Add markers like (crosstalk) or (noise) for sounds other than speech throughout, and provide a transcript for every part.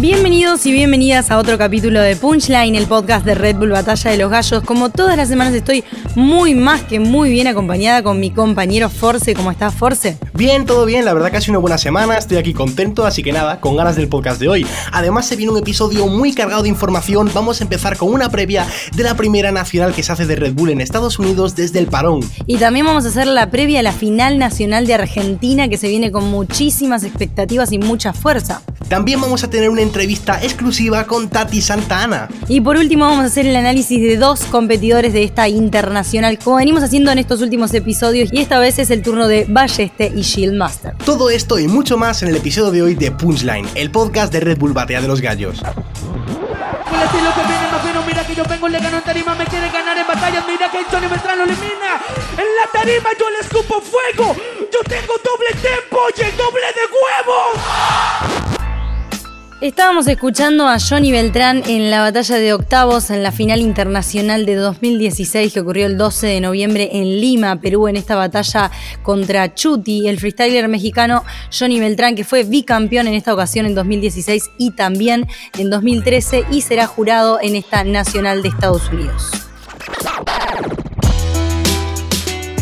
Bienvenidos y bienvenidas a otro capítulo de Punchline, el podcast de Red Bull Batalla de los Gallos. Como todas las semanas estoy muy más que muy bien acompañada con mi compañero Force. ¿Cómo estás, Force? Bien, todo bien, la verdad que ha sido una buena semana, estoy aquí contento, así que nada, con ganas del podcast de hoy. Además se viene un episodio muy cargado de información, vamos a empezar con una previa de la primera nacional que se hace de Red Bull en Estados Unidos desde el parón. Y también vamos a hacer la previa a la final nacional de Argentina que se viene con muchísimas expectativas y mucha fuerza. También vamos a tener una entrevista exclusiva con Tati Santana. Y por último vamos a hacer el análisis de dos competidores de esta internacional, como venimos haciendo en estos últimos episodios, y esta vez es el turno de Balleste y Shieldmaster. Todo esto y mucho más en el episodio de hoy de Punchline, el podcast de Red Bull Batea de los Gallos. El estilo que viene más fino, mira que yo vengo, le gano en tarima, me quiere ganar en batallas, mira que Antonio Beltrán lo elimina. En la tarima yo le escupo fuego, yo tengo doble tempo y el doble Estábamos escuchando a Johnny Beltrán en la batalla de octavos en la final internacional de 2016 que ocurrió el 12 de noviembre en Lima, Perú, en esta batalla contra Chuti, el freestyler mexicano Johnny Beltrán, que fue bicampeón en esta ocasión en 2016 y también en 2013 y será jurado en esta nacional de Estados Unidos.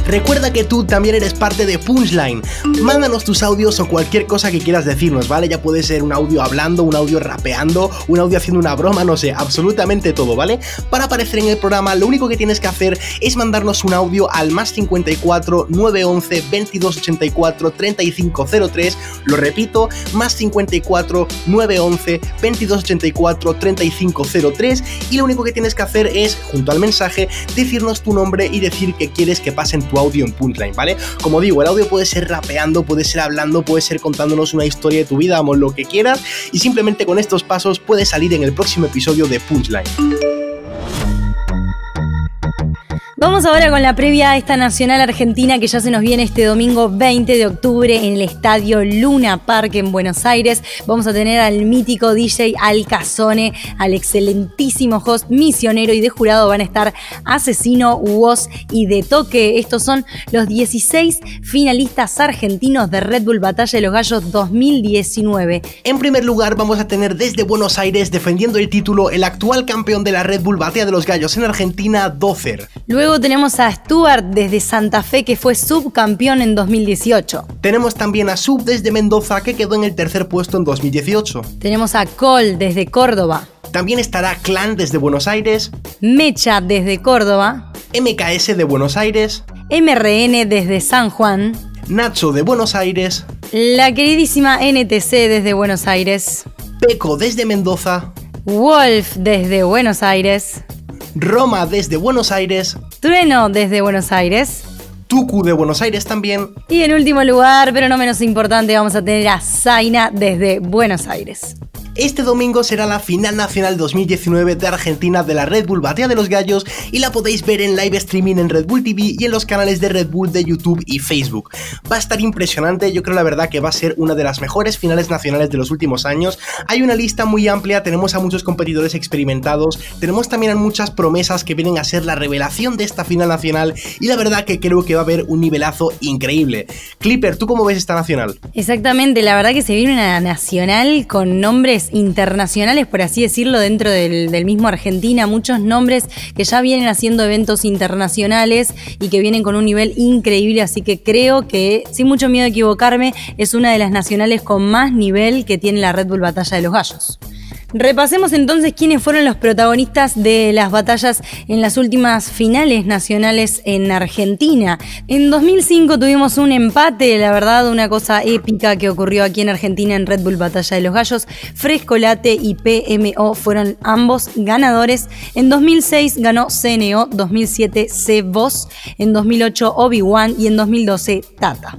Recuerda que tú también eres parte de Punchline. Mándanos tus audios o cualquier cosa que quieras decirnos, ¿vale? Ya puede ser un audio hablando, un audio rapeando, un audio haciendo una broma, no sé, absolutamente todo, ¿vale? Para aparecer en el programa, lo único que tienes que hacer es mandarnos un audio al más 54 911 2284 3503. Lo repito, más 54 911 2284 3503. Y lo único que tienes que hacer es, junto al mensaje, decirnos tu nombre y decir que quieres que pasen tu audio en Punchline, ¿vale? Como digo, el audio puede ser rapeando, puede ser hablando, puede ser contándonos una historia de tu vida, vamos, lo que quieras, y simplemente con estos pasos puedes salir en el próximo episodio de Punchline. Vamos ahora con la previa a esta Nacional Argentina que ya se nos viene este domingo 20 de octubre en el Estadio Luna Park en Buenos Aires. Vamos a tener al mítico DJ Alcazone, al excelentísimo host misionero y de jurado van a estar Asesino, Woz y De Toque. Estos son los 16 finalistas argentinos de Red Bull Batalla de los Gallos 2019. En primer lugar vamos a tener desde Buenos Aires defendiendo el título el actual campeón de la Red Bull Batea de los Gallos en Argentina, Dozer. Luego tenemos a Stuart desde Santa Fe que fue subcampeón en 2018. Tenemos también a Sub desde Mendoza que quedó en el tercer puesto en 2018. Tenemos a Cole desde Córdoba. También estará Clan desde Buenos Aires, Mecha desde Córdoba. MKS de Buenos Aires, MRN desde San Juan. Nacho de Buenos Aires, La queridísima NTC desde Buenos Aires. Peco desde Mendoza, Wolf desde Buenos Aires. Roma desde Buenos Aires, Trueno desde Buenos Aires. Tuku de Buenos Aires también, Y en último lugar, pero no menos importante, vamos a tener a Zaina desde Buenos Aires. Este domingo será la final nacional 2019 de Argentina de la Red Bull Batea de los Gallos y la podéis ver en live streaming en Red Bull TV y en los canales de Red Bull de YouTube y Facebook. Va a estar impresionante, yo creo la verdad que va a ser una de las mejores finales nacionales de los últimos años. Hay una lista muy amplia, tenemos a muchos competidores experimentados, tenemos también a muchas promesas que vienen a ser la revelación de esta final nacional y la verdad que creo que va a haber un nivelazo increíble. Clipper, ¿tú cómo ves esta nacional? Exactamente, la verdad que se viene una nacional con nombres internacionales, por así decirlo, dentro del, del mismo Argentina, muchos nombres que ya vienen haciendo eventos internacionales y que vienen con un nivel increíble, así que creo que, sin mucho miedo a equivocarme, es una de las nacionales con más nivel que tiene la Red Bull Batalla de los Gallos. Repasemos entonces quiénes fueron los protagonistas de las batallas en las últimas finales nacionales en Argentina. En 2005 tuvimos un empate, la verdad, una cosa épica que ocurrió aquí en Argentina en Red Bull Batalla de los Gallos. Frescolate y PMO fueron ambos ganadores. En 2006 ganó CNO, 2007 C-Voz, en 2008 Obi-Wan y en 2012 Tata.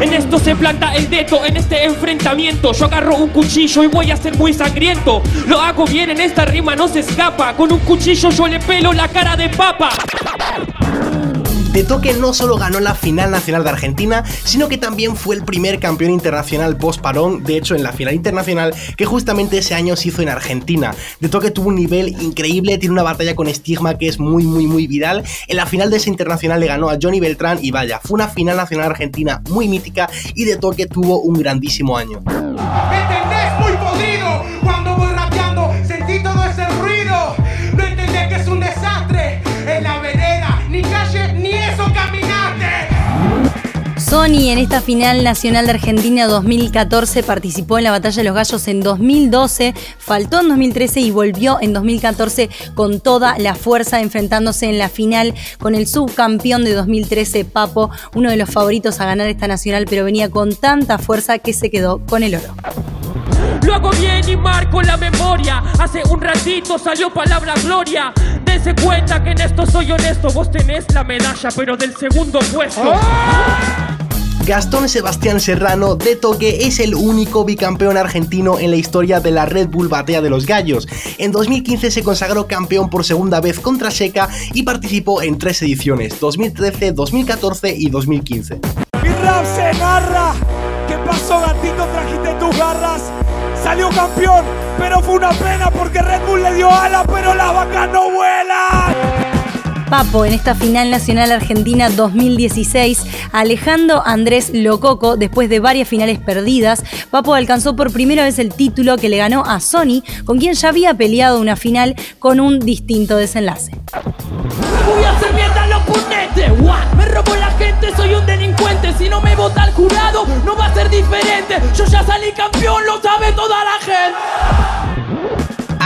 En esto se planta el dedo, en este enfrentamiento. Yo agarro un cuchillo y voy a ser muy sangriento. Lo hago bien, en esta rima no se escapa. Con un cuchillo yo le pelo la cara de papa De Toque no solo ganó la final nacional de Argentina, sino que también fue el primer campeón internacional post parón, de hecho en la final internacional que justamente ese año se hizo en Argentina. De Toque tuvo un nivel increíble, tiene una batalla con estigma que es muy muy muy viral. En la final de ese internacional le ganó a Johnny Beltrán y vaya, fue una final nacional argentina muy mítica y De Toque tuvo un grandísimo año. ¿Entendés, muy podrido. Sony en esta final nacional de Argentina 2014 participó en la Batalla de los Gallos en 2012, faltó en 2013 y volvió en 2014 con toda la fuerza enfrentándose en la final con el subcampeón de 2013 Papo, uno de los favoritos a ganar esta nacional, pero venía con tanta fuerza que se quedó con el oro. Lo hago bien y marco la memoria. Hace un ratito salió palabra gloria. Dense cuenta que en esto soy honesto. Vos tenés la medalla, pero del segundo puesto. Gastón Sebastián Serrano de Toque es el único bicampeón argentino en la historia de la Red Bull Batea de los Gallos. En 2015 se consagró campeón por segunda vez contra Seca y participó en tres ediciones, 2013, 2014 y 2015. Mi rap se narra. ¿Qué pasó, gatito? Trajiste tus garras. Salió campeón, pero fue una pena porque Red Bull le dio ala, pero las vacas no vuelan. Papo en esta final nacional argentina 2016, alejando a Andrés Lococo después de varias finales perdidas. Papo alcanzó por primera vez el título que le ganó a Sony, con quien ya había peleado una final con un distinto desenlace. Voy a hacer mierda a los punetes. What? Me robo la gente, soy un delincuente. Si no me vota el jurado, no va a ser diferente. Yo ya salí campeón, lo sabe toda la gente.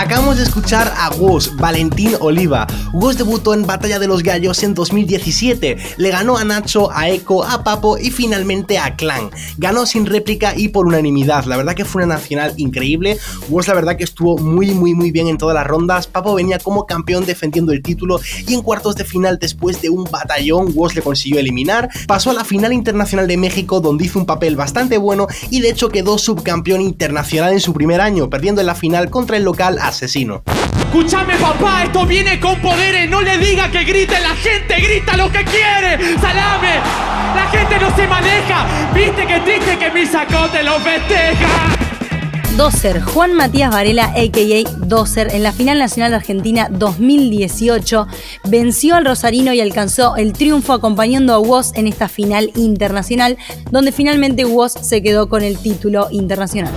Acabamos de escuchar a Woz, Valentín Oliva. Woz debutó en Batalla de los Gallos en 2017. Le ganó a Nacho, a Eco, a Papo y finalmente a Clan. Ganó sin réplica y por unanimidad. La verdad que fue una nacional increíble. Woz la verdad que estuvo muy muy muy bien en todas las rondas. Papo venía como campeón defendiendo el título y en cuartos de final después de un batallón Woz le consiguió eliminar. Pasó a la final internacional de México donde hizo un papel bastante bueno y de hecho quedó subcampeón internacional en su primer año, perdiendo en la final contra el local asesino. Escúchame papá, esto viene con poderes, no le diga que grite, la gente grita lo que quiere, salame, la gente no se maneja, viste que triste que mi sacote lo festeja. Doser, Juan Matías Varela, a.k.a. Doser, en la final nacional de Argentina 2018, venció al Rosarino y alcanzó el triunfo acompañando a Woz en esta final internacional, donde finalmente Woz se quedó con el título internacional.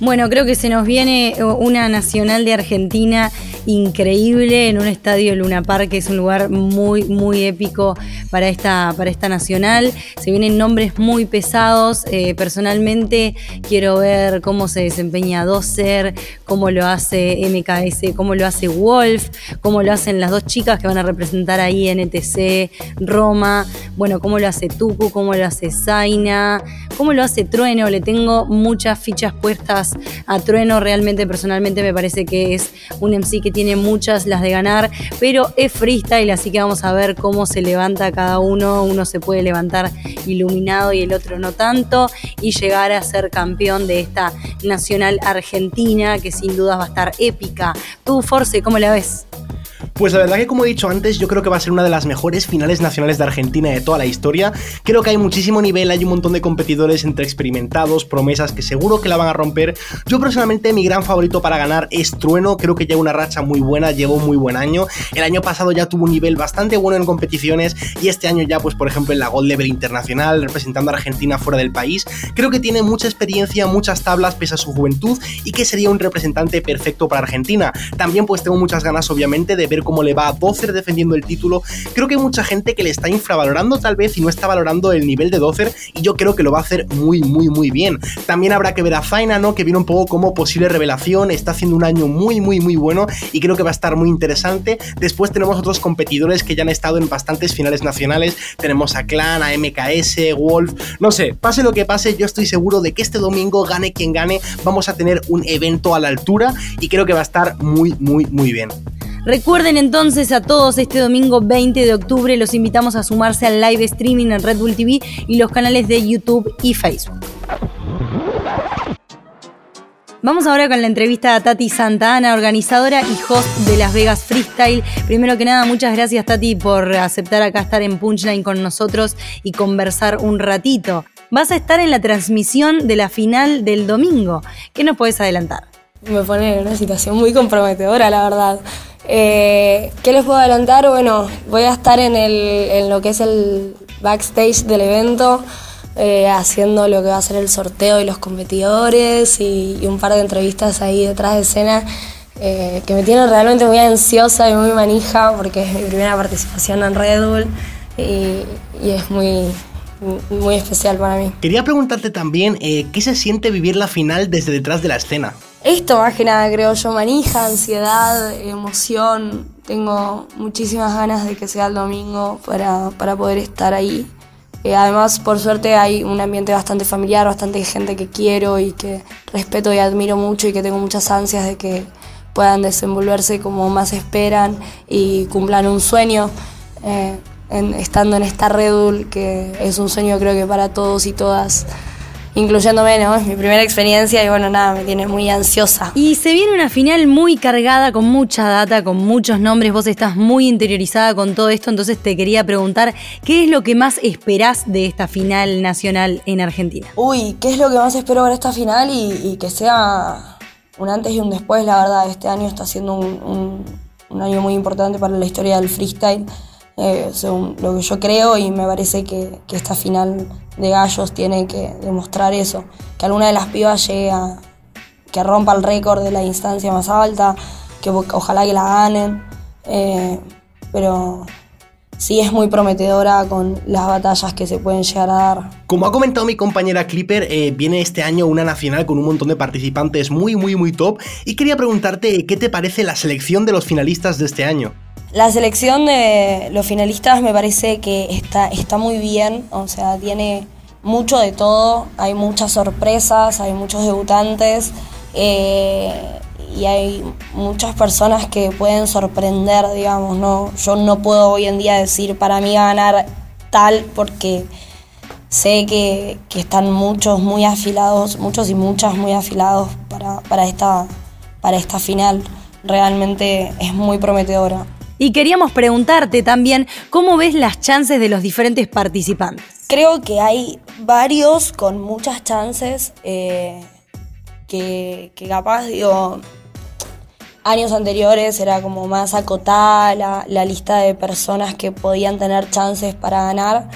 Bueno, creo que se nos viene una nacional de Argentina increíble en un estadio Luna Park, que es un lugar muy, muy épico para esta, para esta nacional. Se vienen nombres muy pesados. Eh, personalmente quiero ver cómo se desempeña Doser, cómo lo hace MKS, cómo lo hace Wolf, cómo lo hacen las dos chicas que van a representar ahí en ETC, Roma, bueno, cómo lo hace Tuku, cómo lo hace Zaina, cómo lo hace Trueno. Le tengo muchas fichas puestas a Trueno. Realmente, personalmente, me parece que es un MC que tiene muchas las de ganar, pero es freestyle, así que vamos a ver cómo se levanta cada uno. Uno se puede levantar iluminado y el otro no tanto, y llegar a ser campeón de esta nacional argentina, que sin dudas va a estar épica. Tú, Force, ¿cómo la ves? Pues la verdad que como he dicho antes, yo creo que va a ser una de las mejores finales nacionales de Argentina de toda la historia. Creo que hay muchísimo nivel, hay un montón de competidores entre experimentados, promesas que seguro que la van a romper. Yo personalmente mi gran favorito para ganar es Trueno, creo que lleva una racha muy buena, llevó muy buen año. El año pasado ya tuvo un nivel bastante bueno en competiciones y este año ya pues por ejemplo en la Gold Level Internacional representando a Argentina fuera del país. Creo que tiene mucha experiencia, muchas tablas pese a su juventud y que sería un representante perfecto para Argentina. También pues tengo muchas ganas obviamente de ver cómo le va a Dozer defendiendo el título. Creo que hay mucha gente que le está infravalorando tal vez y no está valorando el nivel de Dozer y yo creo que lo va a hacer muy, muy, muy bien. También habrá que ver a Zaina, ¿no? Que viene un poco como posible revelación, está haciendo un año muy, muy, muy bueno y creo que va a estar muy interesante. Después tenemos otros competidores que ya han estado en bastantes finales nacionales. Tenemos a Clan, a MKS, Wolf, no sé, pase lo que pase, yo estoy seguro de que este domingo, gane quien gane, vamos a tener un evento a la altura y creo que va a estar muy, muy, muy bien. Recuerden entonces a todos este domingo 20 de octubre los invitamos a sumarse al live streaming en Red Bull TV y los canales de YouTube y Facebook. Vamos ahora con la entrevista a Tati Santana, organizadora y host de Las Vegas Freestyle. Primero que nada, muchas gracias Tati por aceptar acá estar en Punchline con nosotros y conversar un ratito. Vas a estar en la transmisión de la final del domingo. ¿Qué nos puedes adelantar? Me pone en una situación muy comprometedora, la verdad. Eh, ¿Qué les puedo adelantar? Bueno, voy a estar en, el, en lo que es el backstage del evento. eh, haciendo lo que va a ser el sorteo de los competidores y, un par de entrevistas ahí detrás de escena eh, que me tienen realmente muy ansiosa y muy manija porque es mi primera participación en Red Bull y, es muy, muy especial para mí. Quería preguntarte también qué se siente vivir la final desde detrás de la escena. Esto más que nada creo yo, manija, ansiedad, emoción. Tengo muchísimas ganas de que sea el domingo para, para poder estar ahí. Eh, además, por suerte, hay un ambiente bastante familiar, bastante gente que quiero y que respeto y admiro mucho y que tengo muchas ansias de que puedan desenvolverse como más esperan y cumplan un sueño. Eh, estando en esta Red que es un sueño creo que para todos y todas incluyéndome, ¿no? Es mi primera experiencia y bueno, nada, me tiene muy ansiosa. Y se viene una final muy cargada, con mucha data, con muchos nombres, vos estás muy interiorizada con todo esto, entonces te quería preguntar, ¿qué es lo que más esperás de esta final nacional en Argentina? Uy, ¿qué es lo que más espero para esta final y, que sea un antes y un después? La verdad, este año está siendo un, un año muy importante para la historia del freestyle. Eh, según lo que yo creo y me parece que, esta final de gallos tiene que demostrar eso, que alguna de las pibas llegue a que rompa el récord de la instancia más alta, que ojalá que la ganen, eh, pero sí es muy prometedora con las batallas que se pueden llegar a dar. Como ha comentado mi compañera Clipper, eh, viene este año una nacional con un montón de participantes muy, muy, muy top. Y quería preguntarte qué te parece la selección de los finalistas de este año. La selección de los finalistas me parece que está, está muy bien, o sea, tiene mucho de todo, hay muchas sorpresas, hay muchos debutantes eh, y hay muchas personas que pueden sorprender, digamos, ¿no? Yo no puedo hoy en día decir para mí ganar tal porque sé que, están muchos muy afilados, muchos y muchas muy afilados para, para, esta, para esta final. Realmente es muy prometedora. Y queríamos preguntarte también cómo ves las chances de los diferentes participantes. Creo que hay varios con muchas chances eh, que, capaz, digo, años anteriores era como más acotada la, lista de personas que podían tener chances para ganar.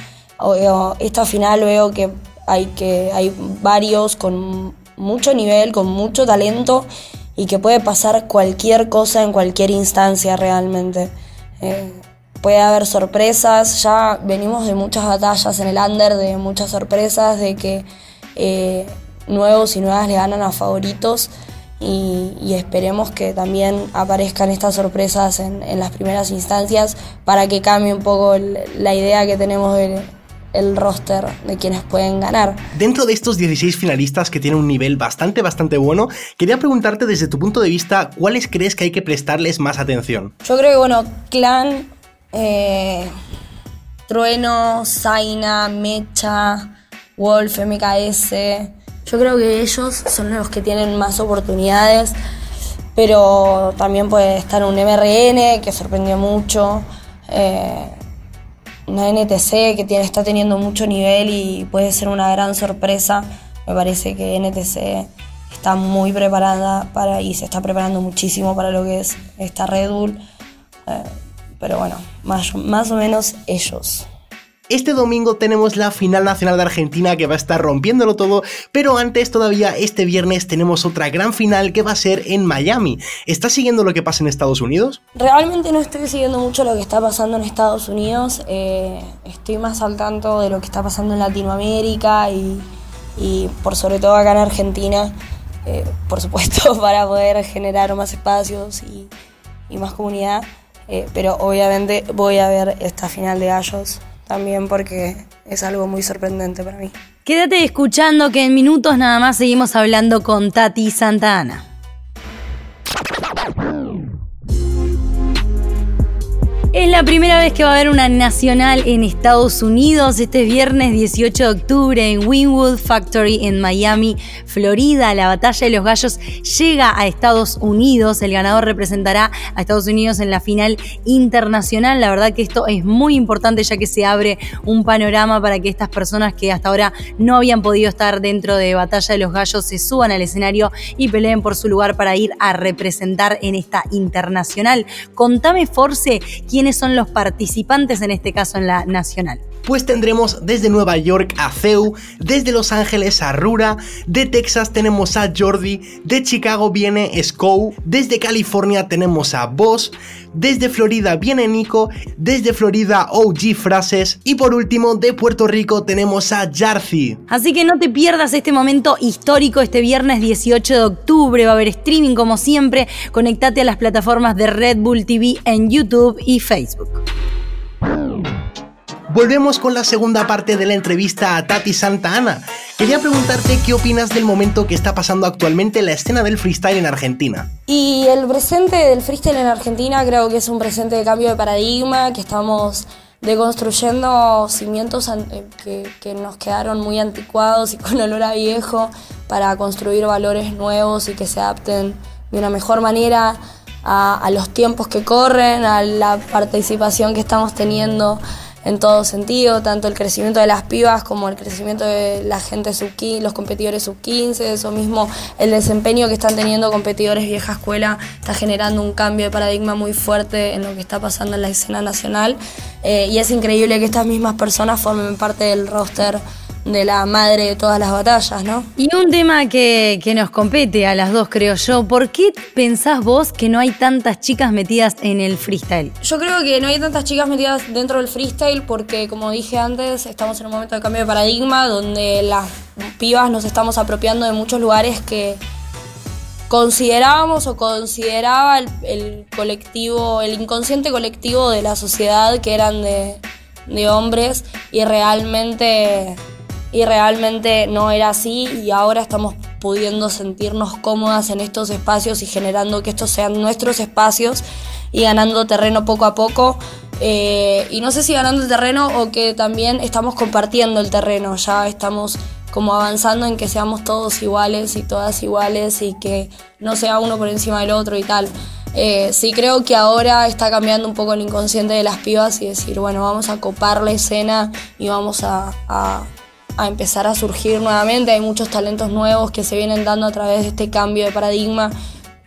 esta final veo que hay, que hay varios con mucho nivel, con mucho talento y que puede pasar cualquier cosa en cualquier instancia realmente. Eh, puede haber sorpresas, ya venimos de muchas batallas en el under, de muchas sorpresas, de que eh, nuevos y nuevas le ganan a favoritos y, esperemos que también aparezcan estas sorpresas en, las primeras instancias para que cambie un poco la idea que tenemos de el roster de quienes pueden ganar. Dentro de estos 16 finalistas que tienen un nivel bastante, bastante bueno, quería preguntarte desde tu punto de vista, ¿cuáles crees que hay que prestarles más atención? Yo creo que, bueno, Clan, eh, Trueno, Zaina, Mecha, Wolf, MKS, yo creo que ellos son los que tienen más oportunidades, pero también puede estar un MRN que sorprendió mucho. Eh, una NTC que está teniendo mucho nivel y puede ser una gran sorpresa. Me parece que NTC está muy preparada para y se está preparando muchísimo para lo que es esta Red Bull. Eh, pero bueno, más o menos ellos. Este domingo tenemos la final nacional de Argentina que va a estar rompiéndolo todo, pero antes todavía este viernes tenemos otra gran final que va a ser en Miami. ¿Estás siguiendo lo que pasa en Estados Unidos? Realmente no estoy siguiendo mucho lo que está pasando en Estados Unidos, eh, estoy más al tanto de lo que está pasando en Latinoamérica y, por sobre todo acá en Argentina, eh, por supuesto (laughs) para poder generar más espacios y, más comunidad, eh, pero obviamente voy a ver esta final de gallos también porque es algo muy sorprendente para mí. Quédate escuchando que en minutos nada más seguimos hablando con Tati Santa Ana. Es la primera vez que va a haber una nacional en Estados Unidos. Este viernes 18 de octubre en Winwood Factory en Miami, Florida. La batalla de los gallos llega a Estados Unidos. El ganador representará a Estados Unidos en la final internacional. La verdad que esto es muy importante ya que se abre un panorama para que estas personas que hasta ahora no habían podido estar dentro de Batalla de los Gallos se suban al escenario y peleen por su lugar para ir a representar en esta internacional. Contame, Force, quién quiénes son los participantes en este caso en la nacional. Pues tendremos desde Nueva York a Zeu, desde Los Ángeles a Rura, de Texas tenemos a Jordi, de Chicago viene Scow, desde California tenemos a Boss, desde Florida viene Nico, desde Florida OG Frases y por último de Puerto Rico tenemos a Jarzi. Así que no te pierdas este momento histórico este viernes 18 de octubre, va a haber streaming como siempre, conectate a las plataformas de Red Bull TV en YouTube y Facebook. Volvemos con la segunda parte de la entrevista a Tati Santa Ana. Quería preguntarte qué opinas del momento que está pasando actualmente en la escena del freestyle en Argentina. Y el presente del freestyle en Argentina creo que es un presente de cambio de paradigma, que estamos deconstruyendo cimientos eh, que, que, nos quedaron muy anticuados y con olor a viejo para construir valores nuevos y que se adapten de una mejor manera a, a los tiempos que corren, a la participación que estamos teniendo en todo sentido, tanto el crecimiento de las pibas como el crecimiento de la gente sub 15, los competidores sub 15, eso mismo, el desempeño que están teniendo competidores vieja escuela está generando un cambio de paradigma muy fuerte en lo que está pasando en la escena nacional eh, y es increíble que estas mismas personas formen parte del roster de la madre de todas las batallas, ¿no? Y un tema que, nos compete a las dos, creo yo. ¿Por qué pensás vos que no hay tantas chicas metidas en el freestyle? Yo creo que no hay tantas chicas metidas dentro del freestyle porque, como dije antes, estamos en un momento de cambio de paradigma donde las pibas nos estamos apropiando de muchos lugares que considerábamos o consideraba el, colectivo, el inconsciente colectivo de la sociedad que eran de, de hombres y realmente y realmente no era así y ahora estamos pudiendo sentirnos cómodas en estos espacios y generando que estos sean nuestros espacios y ganando terreno poco a poco. Eh, y no sé si ganando el terreno o que también estamos compartiendo el terreno, ya estamos como avanzando en que seamos todos iguales y todas iguales y que no sea uno por encima del otro y tal. Eh, sí creo que ahora está cambiando un poco el inconsciente de las pibas y decir, bueno, vamos a copar la escena y vamos a a empezar a surgir nuevamente. Hay muchos talentos nuevos que se vienen dando a través de este cambio de paradigma,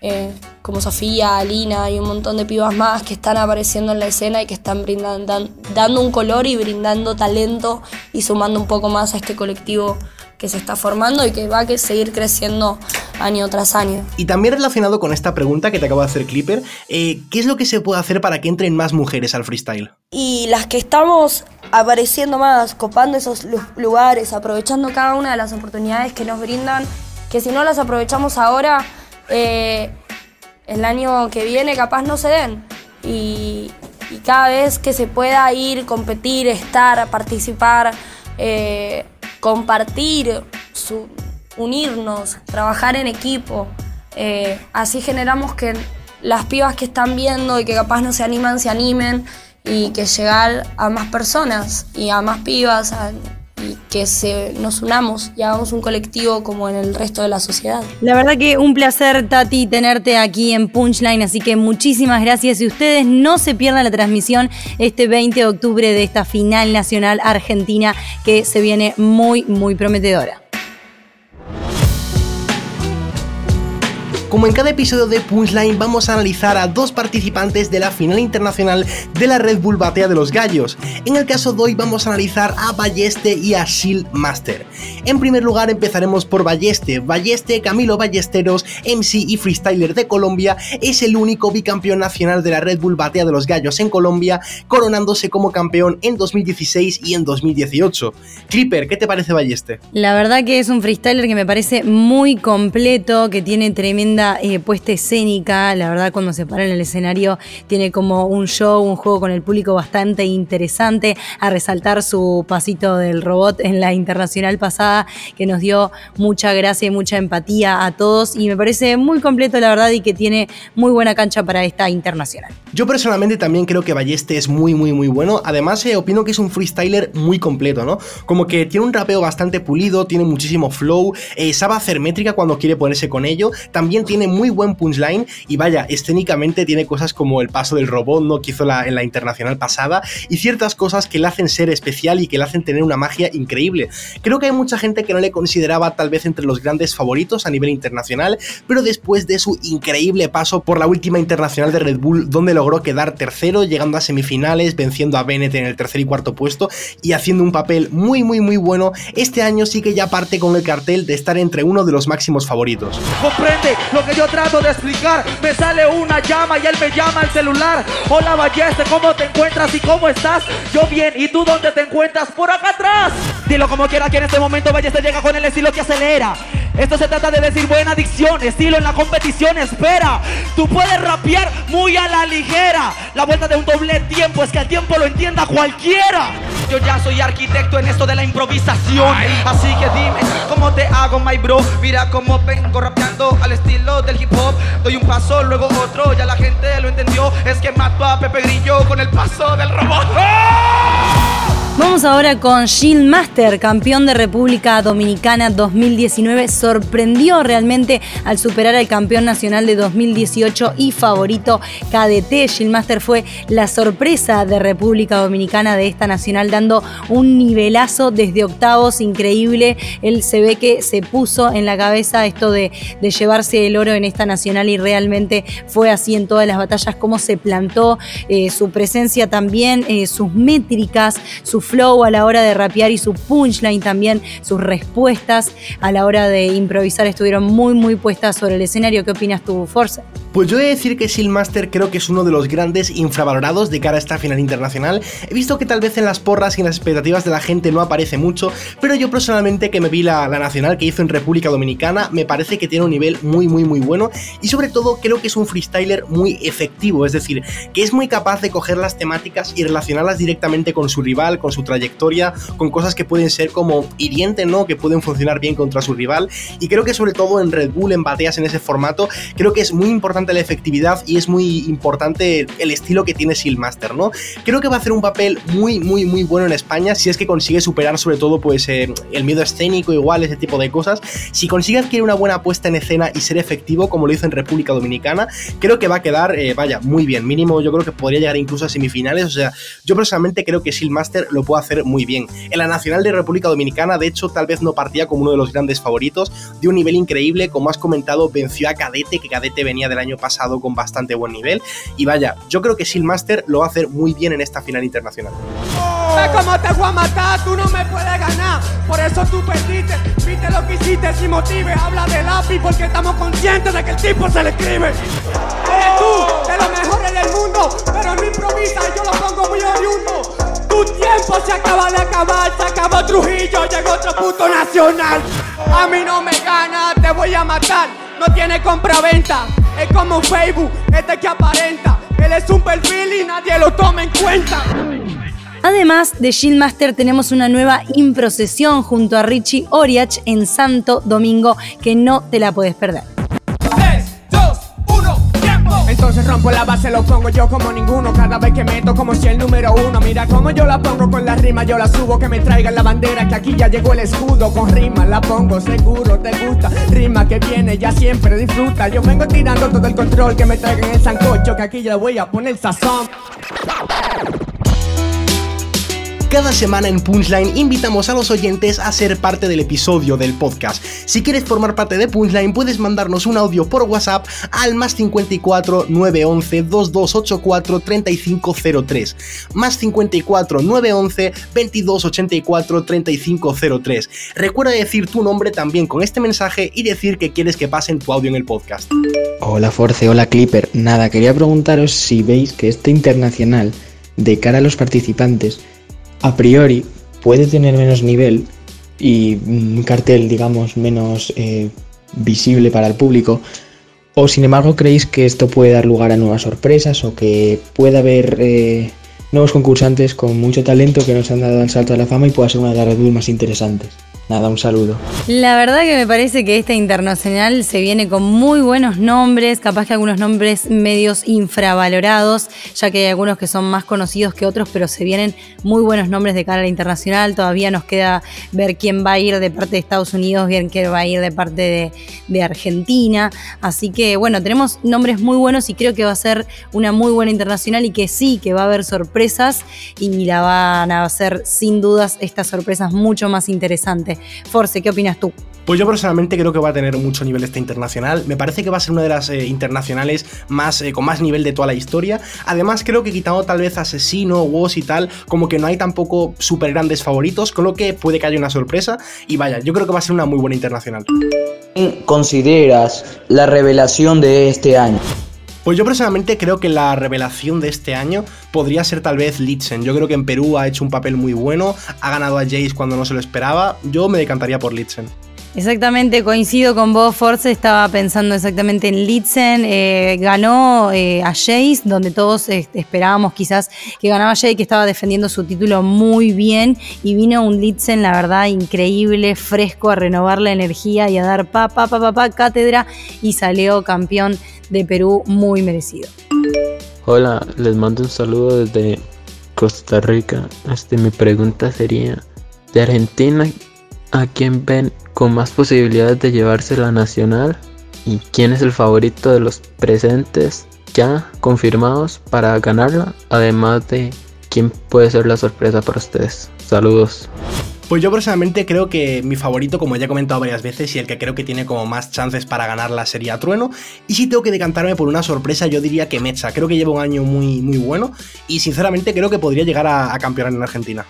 eh, como Sofía, Alina y un montón de pibas más que están apareciendo en la escena y que están brindando, dando un color y brindando talento y sumando un poco más a este colectivo que se está formando y que va a seguir creciendo año tras año. Y también relacionado con esta pregunta que te acabo de hacer Clipper, eh, ¿qué es lo que se puede hacer para que entren más mujeres al freestyle? Y las que estamos apareciendo más, copando esos lugares, aprovechando cada una de las oportunidades que nos brindan, que si no las aprovechamos ahora, eh, el año que viene capaz no se den. Y, cada vez que se pueda ir, competir, estar, participar, eh, compartir, unirnos, trabajar en equipo. Eh, así generamos que las pibas que están viendo y que capaz no se animan, se animen y que llegar a más personas y a más pibas que nos unamos y hagamos un colectivo como en el resto de la sociedad. La verdad que un placer, Tati, tenerte aquí en Punchline, así que muchísimas gracias y ustedes no se pierdan la transmisión este 20 de octubre de esta final nacional argentina que se viene muy, muy prometedora. Como en cada episodio de Punchline vamos a analizar a dos participantes de la final internacional de la Red Bull Batea de los Gallos. En el caso de hoy vamos a analizar a Balleste y a Shield Master. En primer lugar empezaremos por Balleste. Balleste, Camilo Ballesteros, MC y freestyler de Colombia, es el único bicampeón nacional de la Red Bull Batea de los Gallos en Colombia, coronándose como campeón en 2016 y en 2018. Clipper, ¿qué te parece Balleste? La verdad que es un freestyler que me parece muy completo, que tiene tremenda eh, puesta escénica, la verdad cuando se para en el escenario tiene como un show, un juego con el público bastante interesante, a resaltar su pasito del robot en la internacional pasada, que nos dio mucha gracia y mucha empatía a todos y me parece muy completo la verdad y que tiene muy buena cancha para esta internacional. Yo personalmente también creo que Balleste es muy muy muy bueno, además eh, opino que es un freestyler muy completo, ¿no? Como que tiene un rapeo bastante pulido, tiene muchísimo flow, eh, sabe hacer métrica cuando quiere ponerse con ello, también tiene tiene muy buen punchline y vaya, escénicamente tiene cosas como el paso del robot, ¿no? Que hizo en la internacional pasada y ciertas cosas que le hacen ser especial y que le hacen tener una magia increíble. Creo que hay mucha gente que no le consideraba tal vez entre los grandes favoritos a nivel internacional, pero después de su increíble paso por la última internacional de Red Bull, donde logró quedar tercero, llegando a semifinales, venciendo a Bennett en el tercer y cuarto puesto y haciendo un papel muy muy muy bueno, este año sí que ya parte con el cartel de estar entre uno de los máximos favoritos. Comprende lo que yo trato de explicar. Me sale una llama y él me llama al celular. Hola Balleste, ¿cómo te encuentras y cómo estás? Yo bien, ¿y tú dónde te encuentras? Por acá atrás. Dilo como quiera que en este momento Balleste llega con el estilo que acelera. Esto se trata de decir buena dicción, estilo en la competición, espera. Tú puedes rapear muy a la ligera. La vuelta de un doble tiempo es que el tiempo lo entienda cualquiera. Yo ya soy arquitecto en esto de la improvisación. Así que dime, ¿cómo te hago, my bro? Mira cómo vengo rapeando al estilo del hip hop. Doy un paso, luego otro, ya la gente lo entendió. Es que mato a Pepe Grillo con el paso del robot. Vamos ahora con Gil Master, campeón de República Dominicana 2019. Sorprendió realmente al superar al campeón nacional de 2018 y favorito KDT. Gil Master fue la sorpresa de República Dominicana de esta nacional, dando un nivelazo desde octavos increíble. Él se ve que se puso en la cabeza esto de, llevarse el oro en esta nacional y realmente fue así en todas las batallas, cómo se plantó, eh, su presencia también, eh, sus métricas, su flow a la hora de rapear y su punchline también, sus respuestas a la hora de improvisar estuvieron muy, muy puestas sobre el escenario. ¿Qué opinas tú, Force? Pues yo he de decir que Master creo que es uno de los grandes infravalorados de cara a esta final internacional. He visto que tal vez en las porras y en las expectativas de la gente no aparece mucho, pero yo personalmente que me vi la, la nacional que hizo en República Dominicana, me parece que tiene un nivel muy muy muy bueno y sobre todo creo que es un freestyler muy efectivo, es decir, que es muy capaz de coger las temáticas y relacionarlas directamente con su rival, con su trayectoria, con cosas que pueden ser como hirientes, ¿no? Que pueden funcionar bien contra su rival y creo que sobre todo en Red Bull, en bateas en ese formato, creo que es muy importante la efectividad y es muy importante el estilo que tiene Master, ¿no? Creo que va a hacer un papel muy, muy, muy bueno en España si es que consigue superar sobre todo pues eh, el miedo escénico, igual, ese tipo de cosas. Si consigue adquirir una buena puesta en escena y ser efectivo como lo hizo en República Dominicana, creo que va a quedar, eh, vaya, muy bien. Mínimo yo creo que podría llegar incluso a semifinales. O sea, yo personalmente creo que Master lo puede hacer muy bien. En la Nacional de República Dominicana, de hecho, tal vez no partía como uno de los grandes favoritos, de un nivel increíble, como has comentado, venció a Cadete, que Cadete venía del año pasado con bastante buen nivel. Y vaya, yo creo que Master lo va a hacer muy bien en esta final internacional. Ve cómo te voy a matar, tú no me puedes ganar. Por eso tú lo que hiciste sin. Habla porque estamos conscientes de que el tipo se le escribe. Eres tú, de los mejores pero no improvisa, yo lo pongo muy oriundo. Tu tiempo se acaba de acabar, se acabó Trujillo, llegó otro puto nacional. A mí no me gana, te voy a matar. No tiene compraventa, es como Facebook, este que aparenta. Él es un perfil y nadie lo toma en cuenta. Además de Master tenemos una nueva improcesión junto a Richie Oriach en Santo Domingo que no te la puedes perder. Entonces rompo la base, lo pongo yo como ninguno. Cada vez que meto como si el número uno. Mira cómo yo la pongo con la rima, yo la subo. Que me traigan la bandera, que aquí ya llegó el escudo. Con rima la pongo, seguro te gusta. Rima que viene, ya siempre disfruta. Yo vengo tirando todo el control, que me traigan el sancocho. Que aquí ya voy a poner sazón. Cada semana en Punchline invitamos a los oyentes a ser parte del episodio del podcast. Si quieres formar parte de Punchline, puedes mandarnos un audio por WhatsApp al más 54 911 2284 3503. Más 54 911 2284 3503. Recuerda decir tu nombre también con este mensaje y decir que quieres que pasen tu audio en el podcast. Hola Force, hola Clipper. Nada, quería preguntaros si veis que este internacional, de cara a los participantes, a priori puede tener menos nivel y un cartel, digamos, menos eh, visible para el público, o sin embargo creéis que esto puede dar lugar a nuevas sorpresas o que puede haber eh, nuevos concursantes con mucho talento que nos han dado el salto a la fama y pueda ser una de las Red Bull más interesantes. Nada, un saludo. La verdad que me parece que esta internacional se viene con muy buenos nombres, capaz que algunos nombres medios infravalorados, ya que hay algunos que son más conocidos que otros, pero se vienen muy buenos nombres de cara a la internacional. Todavía nos queda ver quién va a ir de parte de Estados Unidos, bien quién va a ir de parte de, de Argentina. Así que bueno, tenemos nombres muy buenos y creo que va a ser una muy buena internacional y que sí, que va a haber sorpresas y la van a hacer sin dudas estas sorpresas mucho más interesantes. Force, ¿qué opinas tú? Pues yo personalmente creo que va a tener mucho nivel este internacional. Me parece que va a ser una de las eh, internacionales más, eh, con más nivel de toda la historia. Además, creo que quitando tal vez Asesino, Woz y tal, como que no hay tampoco súper grandes favoritos, con lo que puede que haya una sorpresa. Y vaya, yo creo que va a ser una muy buena internacional. ¿Consideras la revelación de este año? Pues yo personalmente creo que la revelación de este año podría ser tal vez Litzen. Yo creo que en Perú ha hecho un papel muy bueno, ha ganado a Jace cuando no se lo esperaba. Yo me decantaría por Litzen. Exactamente, coincido con vos, Force, estaba pensando exactamente en Litzen, eh, ganó eh, a Jace, donde todos esperábamos quizás que ganaba Jace, que estaba defendiendo su título muy bien, y vino un Litzen, la verdad, increíble, fresco, a renovar la energía y a dar pa, pa, pa, pa, pa cátedra, y salió campeón de Perú muy merecido. Hola, les mando un saludo desde Costa Rica. Este, mi pregunta sería, de Argentina, ¿a quién ven con más posibilidades de llevarse la nacional? ¿Y quién es el favorito de los presentes ya confirmados para ganarla? Además de quién puede ser la sorpresa para ustedes. Saludos. Pues yo personalmente creo que mi favorito, como ya he comentado varias veces, y el que creo que tiene como más chances para ganarla sería Trueno. Y si tengo que decantarme por una sorpresa, yo diría que Mecha. Creo que lleva un año muy, muy bueno y sinceramente creo que podría llegar a, a campeonar en Argentina.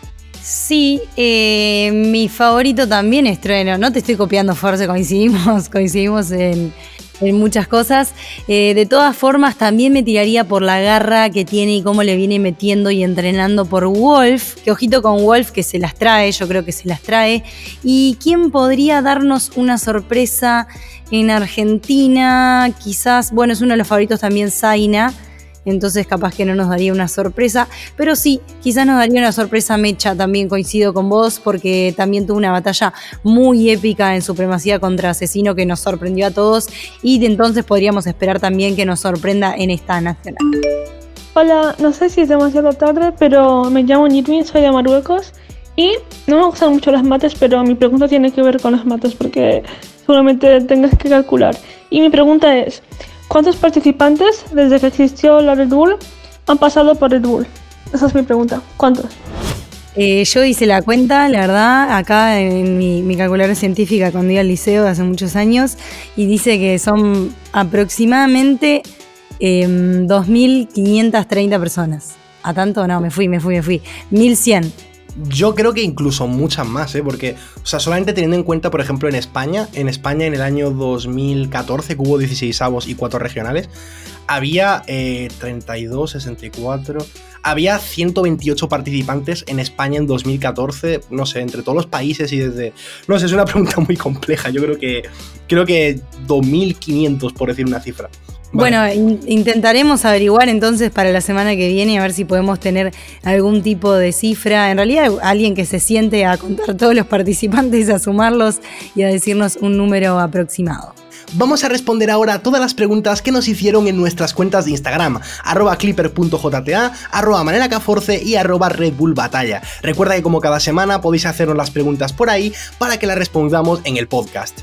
Sí, eh, mi favorito también es Trueno. No te estoy copiando, Force, coincidimos, (laughs) coincidimos en, muchas cosas. Eh, de todas formas, también me tiraría por la garra que tiene y cómo le viene metiendo y entrenando por Wolf. Que ojito con Wolf, que se las trae, yo creo que se las trae. ¿Y quién podría darnos una sorpresa en Argentina? Quizás, bueno, es uno de los favoritos también, Zaina entonces capaz que no nos daría una sorpresa, pero sí, quizás nos daría una sorpresa Mecha, también coincido con vos, porque también tuvo una batalla muy épica en supremacía contra Asesino que nos sorprendió a todos y de entonces podríamos esperar también que nos sorprenda en esta nacional. Hola, no sé si es demasiado tarde, pero me llamo Nitwin, soy de Marruecos y no me gustan mucho las mates, pero mi pregunta tiene que ver con las mates porque seguramente tengas que calcular. Y mi pregunta es, ¿Cuántos participantes desde que existió la Red Bull han pasado por Red Bull? Esa es mi pregunta. ¿Cuántos? Eh, yo hice la cuenta, la verdad, acá en mi, calculadora científica cuando iba al liceo de hace muchos años, y dice que son aproximadamente eh, 2.530 personas. ¿A tanto? No, me fui, me fui, me fui. 1.100. Yo creo que incluso muchas más, ¿eh? porque, o sea, solamente teniendo en cuenta, por ejemplo, en España, en España en el año 2014, que hubo 16 avos y 4 regionales, había eh, 32, 64, había 128 participantes en España en 2014, no sé, entre todos los países y desde... No sé, es una (laughs) pregunta muy compleja, yo creo que, creo que 2.500 por decir una cifra. Bueno, in- intentaremos averiguar entonces para la semana que viene a ver si podemos tener algún tipo de cifra. En realidad, alguien que se siente a contar todos los participantes, a sumarlos y a decirnos un número aproximado. Vamos a responder ahora a todas las preguntas que nos hicieron en nuestras cuentas de Instagram, arroba clipper.jta, arroba maneracaforce y arroba Red Bull Batalla. Recuerda que como cada semana podéis hacernos las preguntas por ahí para que las respondamos en el podcast.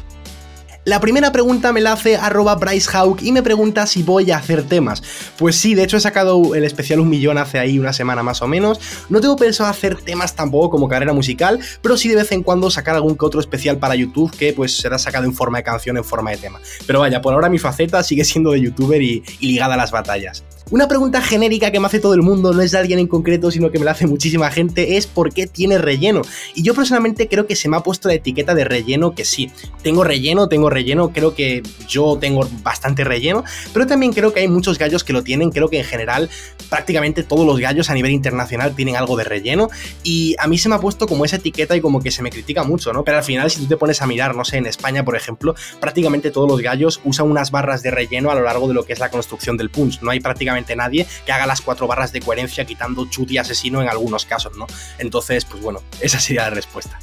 La primera pregunta me la hace arroba Bryce y me pregunta si voy a hacer temas. Pues sí, de hecho he sacado el especial un millón hace ahí una semana más o menos. No tengo pensado hacer temas tampoco como carrera musical, pero sí de vez en cuando sacar algún que otro especial para YouTube que pues será sacado en forma de canción, en forma de tema. Pero vaya, por ahora mi faceta sigue siendo de youtuber y, y ligada a las batallas. Una pregunta genérica que me hace todo el mundo, no es de alguien en concreto, sino que me la hace muchísima gente, es ¿por qué tiene relleno? Y yo personalmente creo que se me ha puesto la etiqueta de relleno que sí. Tengo relleno, tengo relleno, creo que yo tengo bastante relleno, pero también creo que hay muchos gallos que lo tienen, creo que en general prácticamente todos los gallos a nivel internacional tienen algo de relleno y a mí se me ha puesto como esa etiqueta y como que se me critica mucho, ¿no? Pero al final si tú te pones a mirar, no sé, en España por ejemplo, prácticamente todos los gallos usan unas barras de relleno a lo largo de lo que es la construcción del punch, no hay prácticamente nadie que haga las cuatro barras de coherencia quitando chut y asesino en algunos casos, ¿no? Entonces, pues bueno, esa sería la respuesta.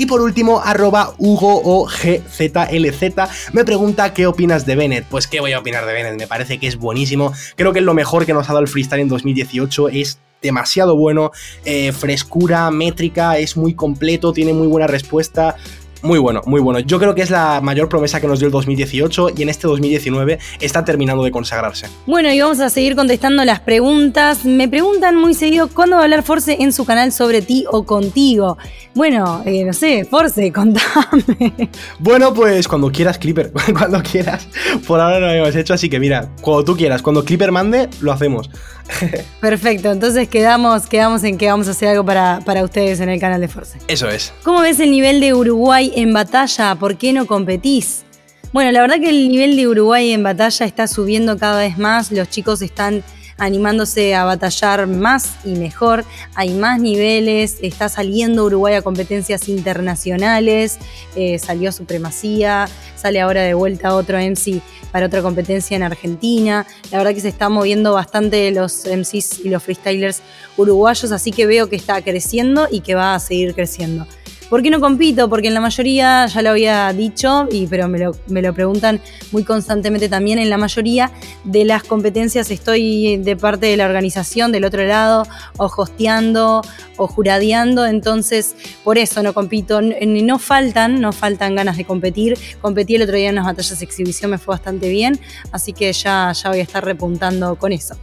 Y por último, arroba Hugo o GZLZ me pregunta qué opinas de Bennett. Pues qué voy a opinar de Bennett, me parece que es buenísimo. Creo que es lo mejor que nos ha dado el freestyle en 2018 es demasiado bueno, eh, frescura, métrica, es muy completo, tiene muy buena respuesta. Muy bueno, muy bueno. Yo creo que es la mayor promesa que nos dio el 2018 y en este 2019 está terminando de consagrarse. Bueno, y vamos a seguir contestando las preguntas. Me preguntan muy seguido cuándo va a hablar Force en su canal sobre ti o contigo. Bueno, eh, no sé, Force, (laughs) contame. Bueno, pues cuando quieras, Clipper, (laughs) cuando quieras. Por ahora no lo hemos hecho, así que mira, cuando tú quieras, cuando Clipper mande, lo hacemos. (laughs) Perfecto, entonces quedamos, quedamos en que vamos a hacer algo para, para ustedes en el canal de Force. Eso es. ¿Cómo ves el nivel de Uruguay en batalla? ¿Por qué no competís? Bueno, la verdad que el nivel de Uruguay en batalla está subiendo cada vez más. Los chicos están animándose a batallar más y mejor. Hay más niveles, está saliendo Uruguay a competencias internacionales, eh, salió Supremacía, sale ahora de vuelta otro MC para otra competencia en Argentina. La verdad que se está moviendo bastante los MCs y los freestylers uruguayos, así que veo que está creciendo y que va a seguir creciendo. ¿Por qué no compito? Porque en la mayoría, ya lo había dicho, y, pero me lo, me lo preguntan muy constantemente también, en la mayoría de las competencias estoy de parte de la organización, del otro lado, o hosteando o juradeando, entonces por eso no compito. No, no faltan, no faltan ganas de competir. Competí el otro día en unas batallas de exhibición, me fue bastante bien, así que ya, ya voy a estar repuntando con eso.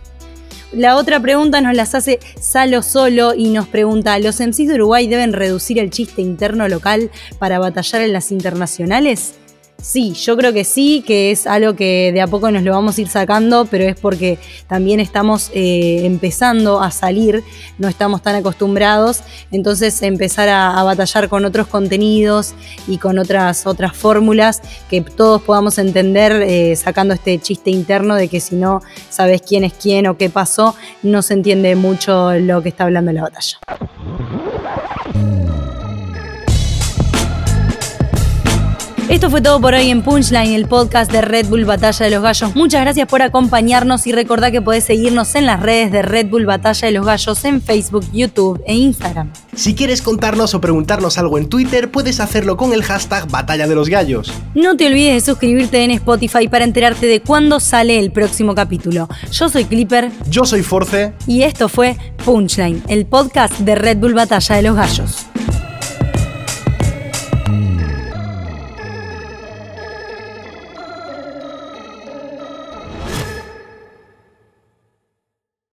La otra pregunta nos las hace Salo Solo y nos pregunta, ¿los MCs de Uruguay deben reducir el chiste interno local para batallar en las internacionales? Sí, yo creo que sí, que es algo que de a poco nos lo vamos a ir sacando, pero es porque también estamos eh, empezando a salir, no estamos tan acostumbrados, entonces empezar a, batallar con otros contenidos y con otras, otras fórmulas que todos podamos entender eh, sacando este chiste interno de que si no sabes quién es quién o qué pasó, no se entiende mucho lo que está hablando la batalla. Esto fue todo por hoy en Punchline, el podcast de Red Bull Batalla de los Gallos. Muchas gracias por acompañarnos y recordá que podés seguirnos en las redes de Red Bull Batalla de los Gallos en Facebook, YouTube e Instagram. Si quieres contarnos o preguntarnos algo en Twitter, puedes hacerlo con el hashtag Batalla de los Gallos. No te olvides de suscribirte en Spotify para enterarte de cuándo sale el próximo capítulo. Yo soy Clipper. Yo soy Force. Y esto fue Punchline, el podcast de Red Bull Batalla de los Gallos.